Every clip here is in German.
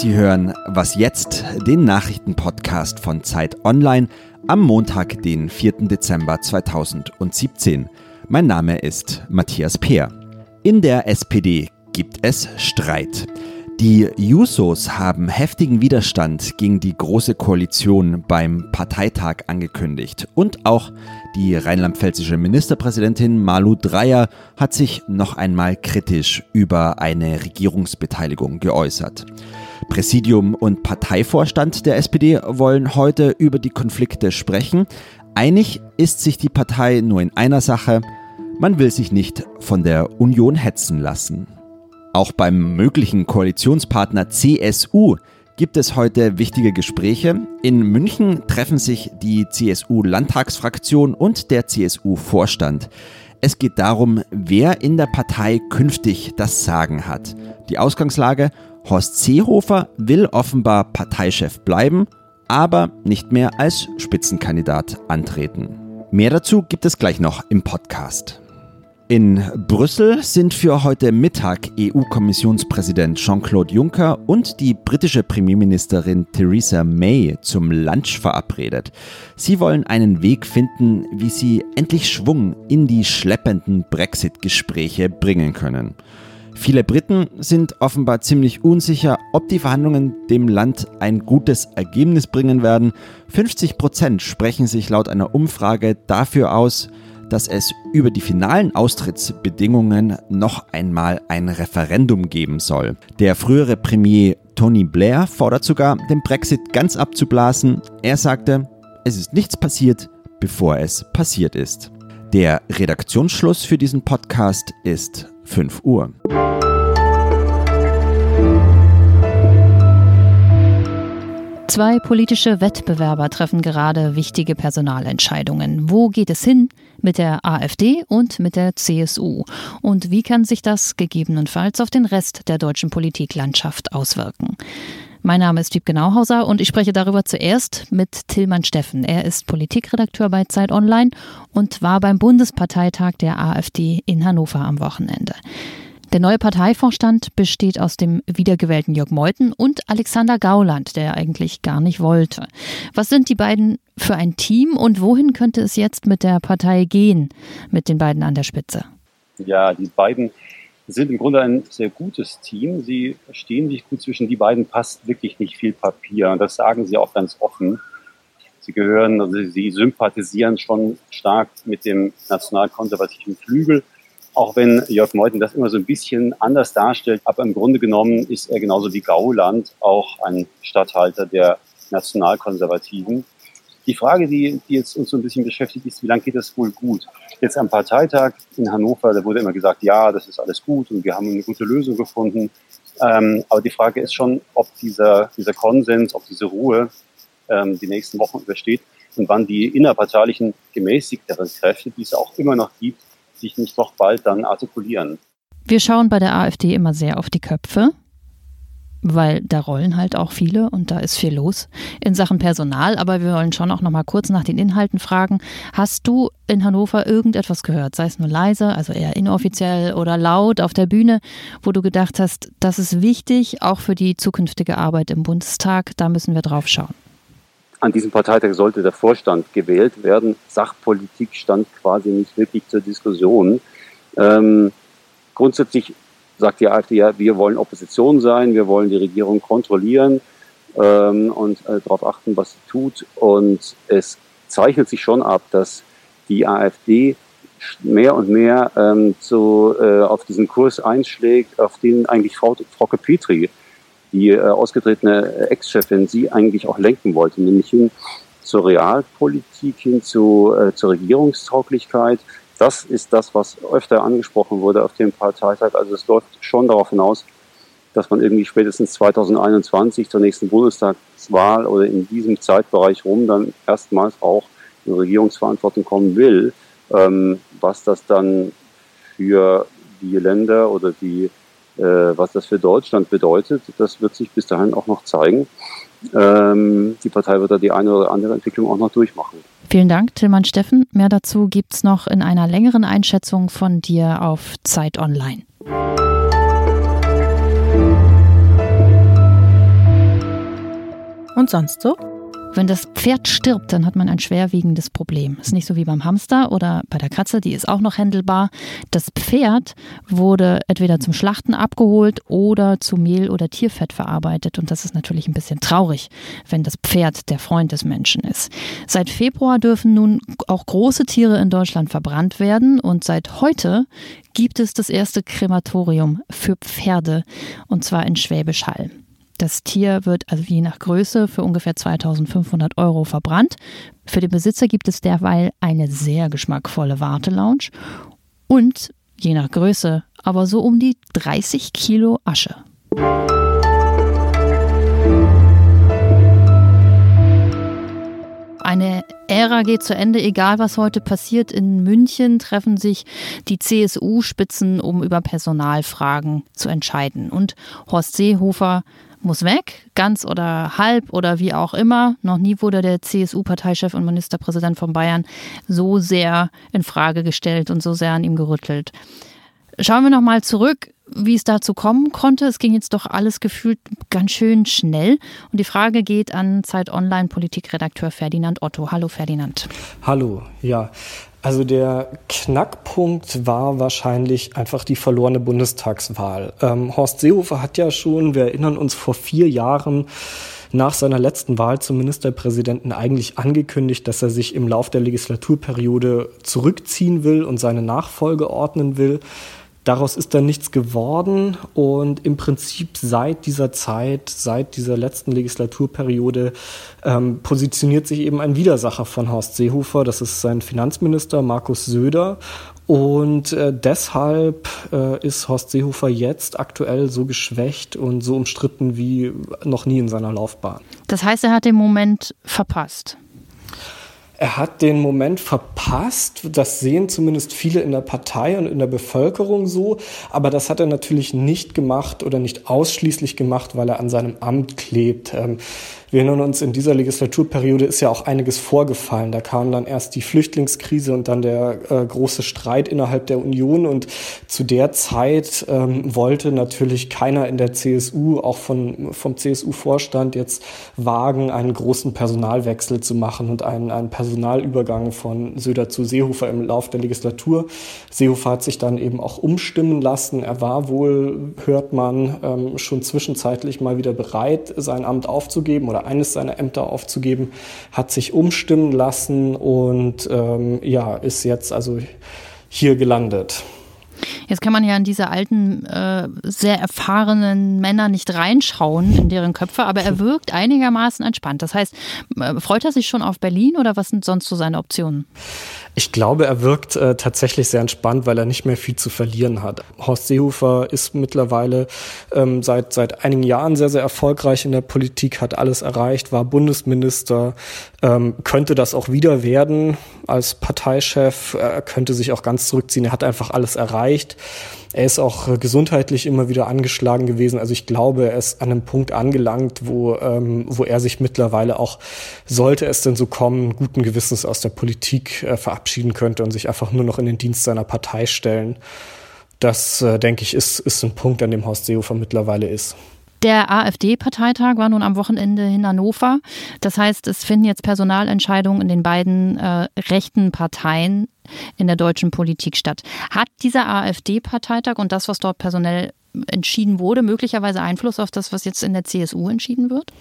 Sie hören Was jetzt, den Nachrichtenpodcast von Zeit Online am Montag, den 4. Dezember 2017. Mein Name ist Matthias Peer. In der SPD gibt es Streit. Die Jusos haben heftigen Widerstand gegen die Große Koalition beim Parteitag angekündigt. Und auch die rheinland-pfälzische Ministerpräsidentin Malu Dreyer hat sich noch einmal kritisch über eine Regierungsbeteiligung geäußert. Präsidium und Parteivorstand der SPD wollen heute über die Konflikte sprechen. Einig ist sich die Partei nur in einer Sache. Man will sich nicht von der Union hetzen lassen. Auch beim möglichen Koalitionspartner CSU gibt es heute wichtige Gespräche. In München treffen sich die CSU-Landtagsfraktion und der CSU-Vorstand. Es geht darum, wer in der Partei künftig das Sagen hat. Die Ausgangslage, Horst Seehofer will offenbar Parteichef bleiben, aber nicht mehr als Spitzenkandidat antreten. Mehr dazu gibt es gleich noch im Podcast. In Brüssel sind für heute Mittag EU-Kommissionspräsident Jean-Claude Juncker und die britische Premierministerin Theresa May zum Lunch verabredet. Sie wollen einen Weg finden, wie sie endlich Schwung in die schleppenden Brexit-Gespräche bringen können. Viele Briten sind offenbar ziemlich unsicher, ob die Verhandlungen dem Land ein gutes Ergebnis bringen werden. 50 Prozent sprechen sich laut einer Umfrage dafür aus, dass es über die finalen Austrittsbedingungen noch einmal ein Referendum geben soll. Der frühere Premier Tony Blair fordert sogar, den Brexit ganz abzublasen. Er sagte, es ist nichts passiert, bevor es passiert ist. Der Redaktionsschluss für diesen Podcast ist 5 Uhr. Zwei politische Wettbewerber treffen gerade wichtige Personalentscheidungen. Wo geht es hin mit der AfD und mit der CSU? Und wie kann sich das gegebenenfalls auf den Rest der deutschen Politiklandschaft auswirken? Mein Name ist Wiebke Nauhauser und ich spreche darüber zuerst mit Tillmann Steffen. Er ist Politikredakteur bei Zeit Online und war beim Bundesparteitag der AfD in Hannover am Wochenende. Der neue Parteivorstand besteht aus dem wiedergewählten Jörg Meuthen und Alexander Gauland, der eigentlich gar nicht wollte. Was sind die beiden für ein Team und wohin könnte es jetzt mit der Partei gehen, mit den beiden an der Spitze? Ja, die beiden sind im Grunde ein sehr gutes Team. Sie verstehen sich gut zwischen die beiden, passt wirklich nicht viel Papier. Und das sagen sie auch ganz offen. Sie gehören, also sie sympathisieren schon stark mit dem nationalkonservativen Flügel auch wenn Jörg Meuthen das immer so ein bisschen anders darstellt. Aber im Grunde genommen ist er genauso wie Gauland auch ein Statthalter der Nationalkonservativen. Die Frage, die, die jetzt uns so ein bisschen beschäftigt, ist, wie lange geht das wohl gut? Jetzt am Parteitag in Hannover, da wurde immer gesagt, ja, das ist alles gut und wir haben eine gute Lösung gefunden. Ähm, aber die Frage ist schon, ob dieser, dieser Konsens, ob diese Ruhe ähm, die nächsten Wochen übersteht und wann die innerparteilichen gemäßigteren Kräfte, die es auch immer noch gibt, sich nicht doch bald dann artikulieren. Wir schauen bei der AfD immer sehr auf die Köpfe, weil da rollen halt auch viele und da ist viel los in Sachen Personal. Aber wir wollen schon auch noch mal kurz nach den Inhalten fragen. Hast du in Hannover irgendetwas gehört, sei es nur leise, also eher inoffiziell oder laut auf der Bühne, wo du gedacht hast, das ist wichtig, auch für die zukünftige Arbeit im Bundestag, da müssen wir drauf schauen? An diesem Parteitag sollte der Vorstand gewählt werden. Sachpolitik stand quasi nicht wirklich zur Diskussion. Ähm, grundsätzlich sagt die AfD ja, wir wollen Opposition sein, wir wollen die Regierung kontrollieren ähm, und äh, darauf achten, was sie tut. Und es zeichnet sich schon ab, dass die AfD mehr und mehr ähm, zu, äh, auf diesen Kurs einschlägt, auf den eigentlich Frau, Frau Petri die äh, ausgetretene Ex-Chefin sie eigentlich auch lenken wollte, nämlich hin zur Realpolitik, hin zu, äh, zur Regierungstauglichkeit. Das ist das, was öfter angesprochen wurde auf dem Parteitag. Also es läuft schon darauf hinaus, dass man irgendwie spätestens 2021 zur nächsten Bundestagswahl oder in diesem Zeitbereich rum dann erstmals auch in Regierungsverantwortung kommen will. Ähm, was das dann für die Länder oder die was das für Deutschland bedeutet, das wird sich bis dahin auch noch zeigen. Ähm, die Partei wird da die eine oder andere Entwicklung auch noch durchmachen. Vielen Dank, Tillmann Steffen. Mehr dazu gibt es noch in einer längeren Einschätzung von dir auf Zeit Online. Und sonst so? Wenn das Pferd stirbt, dann hat man ein schwerwiegendes Problem. Ist nicht so wie beim Hamster oder bei der Katze, die ist auch noch händelbar. Das Pferd wurde entweder zum Schlachten abgeholt oder zu Mehl oder Tierfett verarbeitet. Und das ist natürlich ein bisschen traurig, wenn das Pferd der Freund des Menschen ist. Seit Februar dürfen nun auch große Tiere in Deutschland verbrannt werden. Und seit heute gibt es das erste Krematorium für Pferde, und zwar in Schwäbisch Hall. Das Tier wird also je nach Größe für ungefähr 2500 Euro verbrannt. Für den Besitzer gibt es derweil eine sehr geschmackvolle Wartelounge und je nach Größe aber so um die 30 Kilo Asche. Eine Ära geht zu Ende, egal was heute passiert. In München treffen sich die CSU-Spitzen, um über Personalfragen zu entscheiden. Und Horst Seehofer muss weg, ganz oder halb oder wie auch immer. Noch nie wurde der CSU-Parteichef und Ministerpräsident von Bayern so sehr in Frage gestellt und so sehr an ihm gerüttelt. Schauen wir nochmal zurück, wie es dazu kommen konnte. Es ging jetzt doch alles gefühlt ganz schön schnell. Und die Frage geht an Zeit Online Politikredakteur Ferdinand Otto. Hallo Ferdinand. Hallo, ja. Also der Knackpunkt war wahrscheinlich einfach die verlorene Bundestagswahl. Ähm, Horst Seehofer hat ja schon, wir erinnern uns, vor vier Jahren nach seiner letzten Wahl zum Ministerpräsidenten eigentlich angekündigt, dass er sich im Lauf der Legislaturperiode zurückziehen will und seine Nachfolge ordnen will. Daraus ist dann nichts geworden und im Prinzip seit dieser Zeit, seit dieser letzten Legislaturperiode ähm, positioniert sich eben ein Widersacher von Horst Seehofer, das ist sein Finanzminister Markus Söder und äh, deshalb äh, ist Horst Seehofer jetzt aktuell so geschwächt und so umstritten wie noch nie in seiner Laufbahn. Das heißt, er hat den Moment verpasst. Er hat den Moment verpasst. Das sehen zumindest viele in der Partei und in der Bevölkerung so. Aber das hat er natürlich nicht gemacht oder nicht ausschließlich gemacht, weil er an seinem Amt klebt. Ähm, wir erinnern uns, in dieser Legislaturperiode ist ja auch einiges vorgefallen. Da kam dann erst die Flüchtlingskrise und dann der äh, große Streit innerhalb der Union. Und zu der Zeit ähm, wollte natürlich keiner in der CSU, auch von, vom CSU-Vorstand, jetzt wagen, einen großen Personalwechsel zu machen und einen, einen Personalübergang von Söder zu Seehofer im Lauf der Legislatur. Seehofer hat sich dann eben auch umstimmen lassen. Er war wohl, hört man, ähm, schon zwischenzeitlich mal wieder bereit, sein Amt aufzugeben oder eines seiner Ämter aufzugeben, hat sich umstimmen lassen und ähm, ja, ist jetzt also hier gelandet. Jetzt kann man ja in diese alten, äh, sehr erfahrenen Männer nicht reinschauen in deren Köpfe, aber er wirkt einigermaßen entspannt. Das heißt, äh, freut er sich schon auf Berlin oder was sind sonst so seine Optionen? Ich glaube, er wirkt äh, tatsächlich sehr entspannt, weil er nicht mehr viel zu verlieren hat. Horst Seehofer ist mittlerweile ähm, seit, seit einigen Jahren sehr, sehr erfolgreich in der Politik, hat alles erreicht, war Bundesminister, ähm, könnte das auch wieder werden als Parteichef, er könnte sich auch ganz zurückziehen, er hat einfach alles erreicht. Er ist auch gesundheitlich immer wieder angeschlagen gewesen. Also ich glaube, er ist an einem Punkt angelangt, wo, ähm, wo er sich mittlerweile auch, sollte es denn so kommen, guten Gewissens aus der Politik äh, verabschieden könnte und sich einfach nur noch in den Dienst seiner Partei stellen. Das, äh, denke ich, ist, ist ein Punkt, an dem Horst Seehofer mittlerweile ist. Der AfD-Parteitag war nun am Wochenende in Hannover. Das heißt, es finden jetzt Personalentscheidungen in den beiden äh, rechten Parteien in der deutschen Politik statt. Hat dieser AfD-Parteitag und das, was dort personell entschieden wurde, möglicherweise Einfluss auf das, was jetzt in der CSU entschieden wird?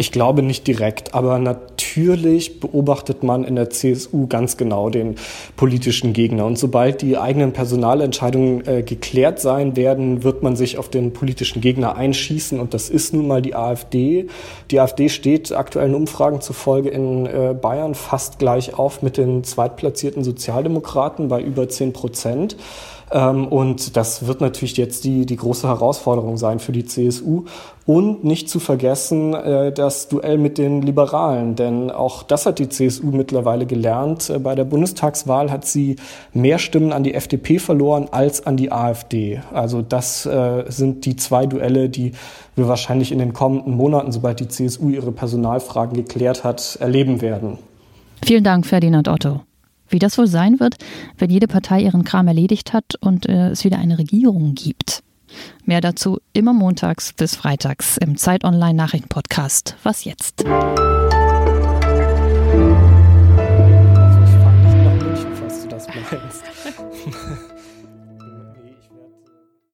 Ich glaube nicht direkt, aber natürlich beobachtet man in der CSU ganz genau den politischen Gegner. Und sobald die eigenen Personalentscheidungen äh, geklärt sein werden, wird man sich auf den politischen Gegner einschießen. Und das ist nun mal die AfD. Die AfD steht aktuellen Umfragen zufolge in äh, Bayern fast gleich auf mit den zweitplatzierten Sozialdemokraten bei über 10 Prozent. Ähm, und das wird natürlich jetzt die, die große Herausforderung sein für die CSU. Und nicht zu vergessen äh, das Duell mit den Liberalen, denn auch das hat die CSU mittlerweile gelernt. Äh, bei der Bundestagswahl hat sie mehr Stimmen an die FDP verloren als an die AfD. Also das äh, sind die zwei Duelle, die wir wahrscheinlich in den kommenden Monaten, sobald die CSU ihre Personalfragen geklärt hat, erleben werden. Vielen Dank, Ferdinand Otto. Wie das wohl sein wird, wenn jede Partei ihren Kram erledigt hat und äh, es wieder eine Regierung gibt. Mehr dazu immer montags bis freitags im Zeit Online Nachrichten Podcast. Was jetzt? Also Ich fand ich noch nicht, was du das meinst.